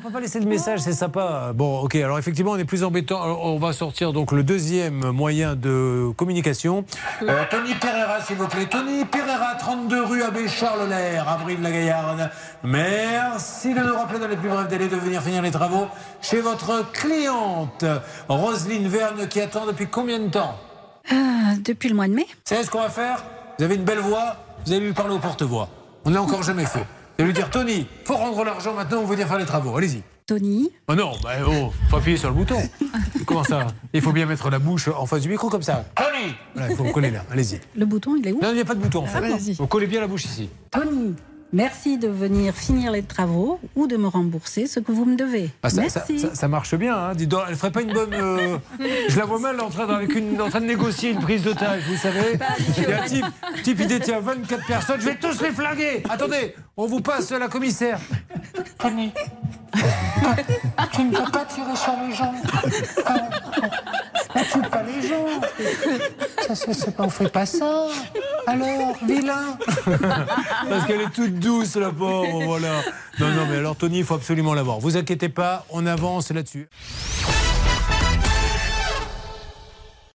peut pas laisser de message, c'est sympa. Bon, ok, alors effectivement, on est plus embêtant. Alors, on va sortir donc le deuxième moyen de communication. Euh, Tony Pereira, s'il vous plaît. Tony Pereira, 32 rue Abbé Charles Lair, avril de la Gaillarde. Merci de nous rappeler dans les plus brefs délais de venir finir les travaux chez votre cliente, Roselyne Verne, qui attend depuis combien de temps? Ah, depuis le mois de mai. Vous savez ce qu'on va faire? Vous avez une belle voix, vous allez lui parler au porte-voix. On n'a encore jamais fait. Allez lui dire Tony, faut rendre l'argent maintenant, on veut venir faire les travaux. Allez-y. Tony, Oh non, bah oh, faut appuyer sur le bouton. Comment ça Il faut bien mettre la bouche en face du micro comme ça. Tony Voilà, il faut coller là, allez-y. le bouton, il est où Non, il n'y a pas de bouton en fait. vas-y. Vous collez bien la bouche ici. Tony, merci de venir finir les travaux ou de me rembourser ce que vous me devez. Ah, ça, merci. ça- ça marche bien, hein. Dis donc, elle ferait pas une bonne. euh, Je la vois mal en train, de, avec une, en train de négocier une prise d'otage, vous savez. Il y a un type, type, il détient 24 personnes, je vais tous les flinguer. Attendez, on vous passe la commissaire. Tony, tu ne peux pas tirer sur les gens. On tue pas les gens. Ça, pas, on fait pas ça. Alors, vilain. Parce qu'elle est toute douce, la pauvre, voilà. Non, non, mais alors, Tony, il faut absolument l'avoir. Vous inquiétez pas, on avance là-dessus.